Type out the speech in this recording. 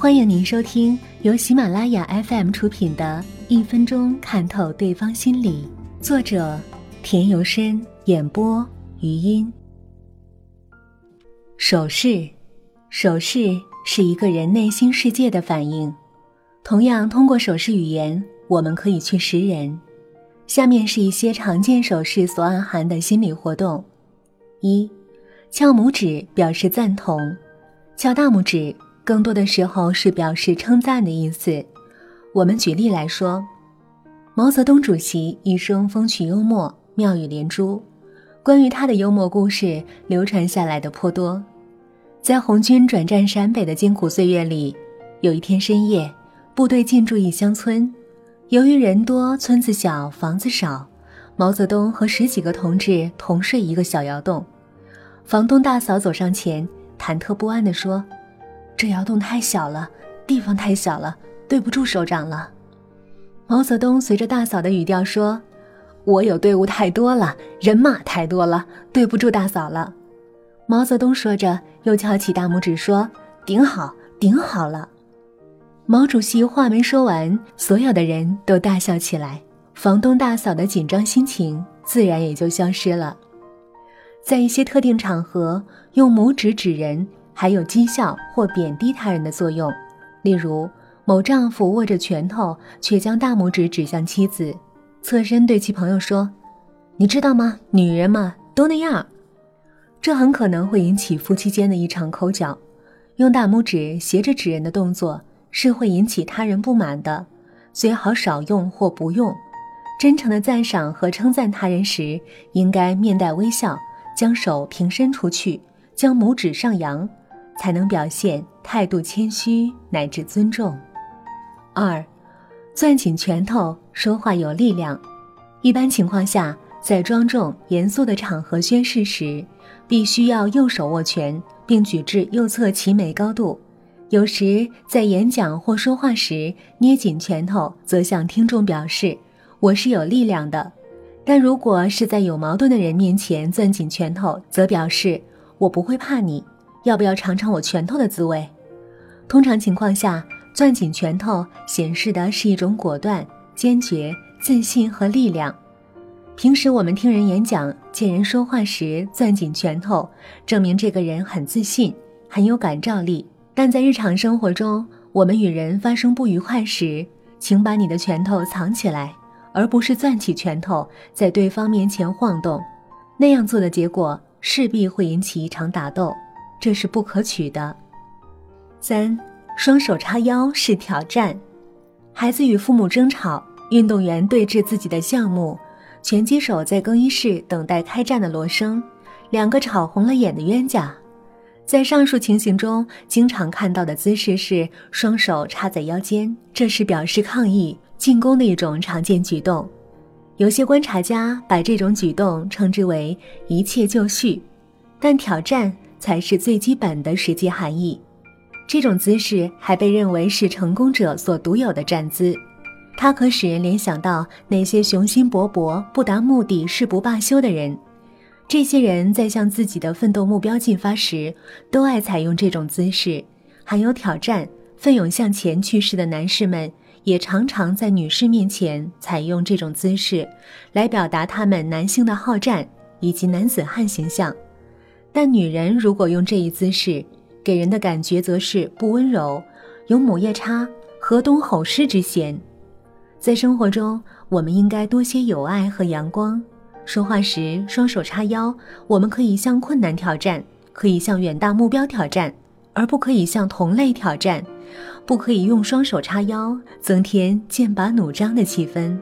欢迎您收听由喜马拉雅 FM 出品的《一分钟看透对方心理》，作者田由深，演播余音。手势，手势是一个人内心世界的反应。同样，通过手势语言，我们可以去识人。下面是一些常见手势所暗含的心理活动：一，翘拇指表示赞同，翘大拇指。更多的时候是表示称赞的意思。我们举例来说，毛泽东主席一生风趣幽默，妙语连珠。关于他的幽默故事，流传下来的颇多。在红军转战陕北的艰苦岁月里，有一天深夜，部队进驻一乡村，由于人多村子小房子少，毛泽东和十几个同志同睡一个小窑洞。房东大嫂走上前，忐忑不安地说。这窑洞太小了，地方太小了，对不住首长了。毛泽东随着大嫂的语调说：“我有队伍太多了，人马太多了，对不住大嫂了。”毛泽东说着，又翘起大拇指说：“顶好，顶好了。”毛主席话没说完，所有的人都大笑起来，房东大嫂的紧张心情自然也就消失了。在一些特定场合，用拇指指人。还有讥笑或贬低他人的作用，例如某丈夫握着拳头，却将大拇指指向妻子，侧身对其朋友说：“你知道吗？女人嘛，都那样。”这很可能会引起夫妻间的一场口角。用大拇指斜着指人的动作是会引起他人不满的，最好少用或不用。真诚的赞赏和称赞他人时，应该面带微笑，将手平伸出去，将拇指上扬。才能表现态度谦虚乃至尊重。二，攥紧拳头说话有力量。一般情况下，在庄重严肃的场合宣誓时，必须要右手握拳，并举至右侧齐眉高度。有时在演讲或说话时捏紧拳头，则向听众表示我是有力量的。但如果是在有矛盾的人面前攥紧拳头，则表示我不会怕你。要不要尝尝我拳头的滋味？通常情况下，攥紧拳头显示的是一种果断、坚决、自信和力量。平时我们听人演讲、见人说话时攥紧拳头，证明这个人很自信、很有感召力。但在日常生活中，我们与人发生不愉快时，请把你的拳头藏起来，而不是攥起拳头在对方面前晃动。那样做的结果势必会引起一场打斗。这是不可取的。三，双手叉腰是挑战。孩子与父母争吵，运动员对峙自己的项目，拳击手在更衣室等待开战的锣声，两个吵红了眼的冤家。在上述情形中，经常看到的姿势是双手插在腰间，这是表示抗议、进攻的一种常见举动。有些观察家把这种举动称之为“一切就绪”，但挑战。才是最基本的实际含义。这种姿势还被认为是成功者所独有的站姿，它可使人联想到那些雄心勃勃、不达目的誓不罢休的人。这些人在向自己的奋斗目标进发时，都爱采用这种姿势。含有挑战、奋勇向前趋势的男士们，也常常在女士面前采用这种姿势，来表达他们男性的好战以及男子汉形象。但女人如果用这一姿势，给人的感觉则是不温柔，有母夜叉、河东吼狮之嫌。在生活中，我们应该多些友爱和阳光。说话时双手叉腰，我们可以向困难挑战，可以向远大目标挑战，而不可以向同类挑战。不可以用双手叉腰，增添剑拔弩张的气氛。